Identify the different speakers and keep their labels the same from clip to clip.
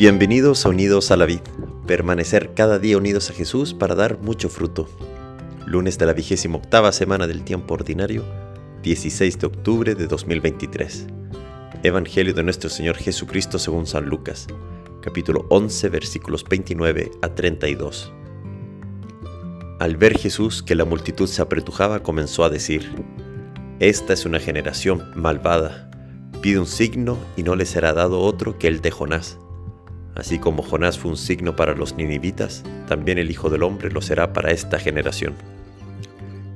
Speaker 1: Bienvenidos a Unidos a la Vid, permanecer cada día unidos a Jesús para dar mucho fruto. Lunes de la vigésima octava semana del tiempo ordinario, 16 de octubre de 2023. Evangelio de nuestro Señor Jesucristo según San Lucas, capítulo 11, versículos 29 a 32. Al ver Jesús que la multitud se apretujaba, comenzó a decir, Esta es una generación malvada, pide un signo y no le será dado otro que el de Jonás. Así como Jonás fue un signo para los ninivitas, también el Hijo del Hombre lo será para esta generación.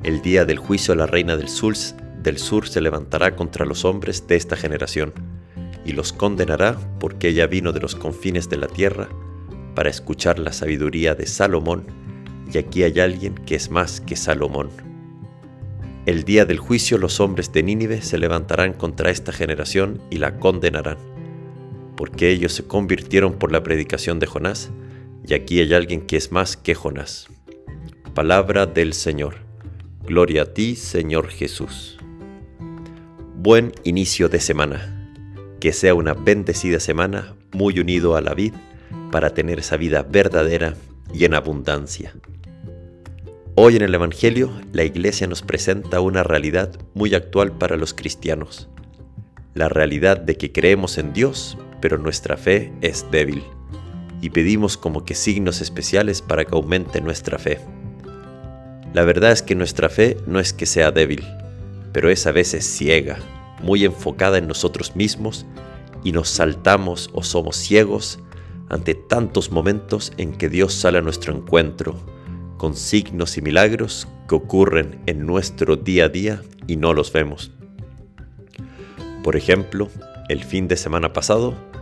Speaker 1: El día del juicio la reina del sur, del sur se levantará contra los hombres de esta generación, y los condenará porque ella vino de los confines de la tierra para escuchar la sabiduría de Salomón, y aquí hay alguien que es más que Salomón. El día del juicio los hombres de Nínive se levantarán contra esta generación y la condenarán porque ellos se convirtieron por la predicación de Jonás, y aquí hay alguien que es más que Jonás. Palabra del Señor. Gloria a ti, Señor Jesús. Buen inicio de semana. Que sea una bendecida semana, muy unido a la vid, para tener esa vida verdadera y en abundancia. Hoy en el Evangelio, la Iglesia nos presenta una realidad muy actual para los cristianos. La realidad de que creemos en Dios, pero nuestra fe es débil y pedimos como que signos especiales para que aumente nuestra fe. La verdad es que nuestra fe no es que sea débil, pero es a veces ciega, muy enfocada en nosotros mismos y nos saltamos o somos ciegos ante tantos momentos en que Dios sale a nuestro encuentro, con signos y milagros que ocurren en nuestro día a día y no los vemos. Por ejemplo, el fin de semana pasado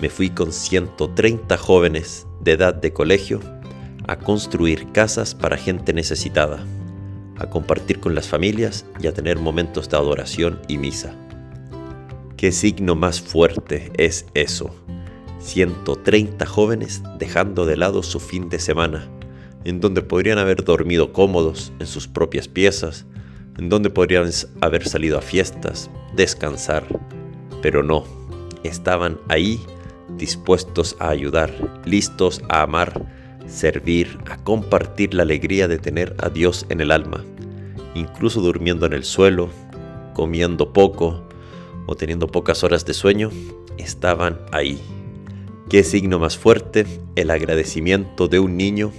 Speaker 1: me fui con 130 jóvenes de edad de colegio a construir casas para gente necesitada, a compartir con las familias y a tener momentos de adoración y misa. ¿Qué signo más fuerte es eso? 130 jóvenes dejando de lado su fin de semana, en donde podrían haber dormido cómodos en sus propias piezas, en donde podrían haber salido a fiestas, descansar, pero no, estaban ahí dispuestos a ayudar, listos a amar, servir, a compartir la alegría de tener a Dios en el alma, incluso durmiendo en el suelo, comiendo poco o teniendo pocas horas de sueño, estaban ahí. ¿Qué signo más fuerte? El agradecimiento de un niño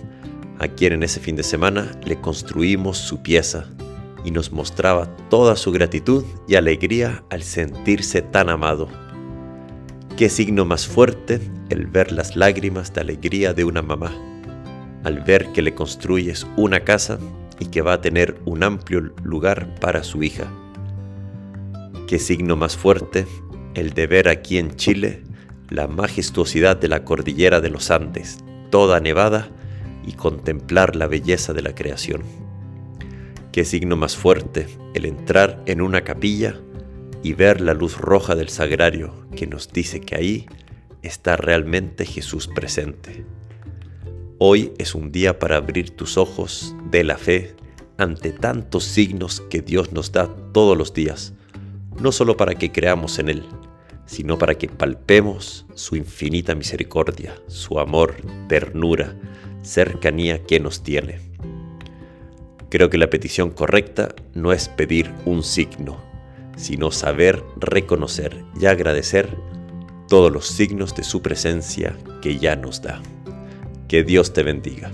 Speaker 1: a quien en ese fin de semana le construimos su pieza y nos mostraba toda su gratitud y alegría al sentirse tan amado. Qué signo más fuerte el ver las lágrimas de alegría de una mamá, al ver que le construyes una casa y que va a tener un amplio lugar para su hija. Qué signo más fuerte el de ver aquí en Chile la majestuosidad de la cordillera de los Andes, toda nevada, y contemplar la belleza de la creación. Qué signo más fuerte el entrar en una capilla y ver la luz roja del sagrario que nos dice que ahí está realmente Jesús presente. Hoy es un día para abrir tus ojos de la fe ante tantos signos que Dios nos da todos los días, no solo para que creamos en Él, sino para que palpemos su infinita misericordia, su amor, ternura, cercanía que nos tiene. Creo que la petición correcta no es pedir un signo, sino saber reconocer y agradecer todos los signos de su presencia que ya nos da. Que Dios te bendiga.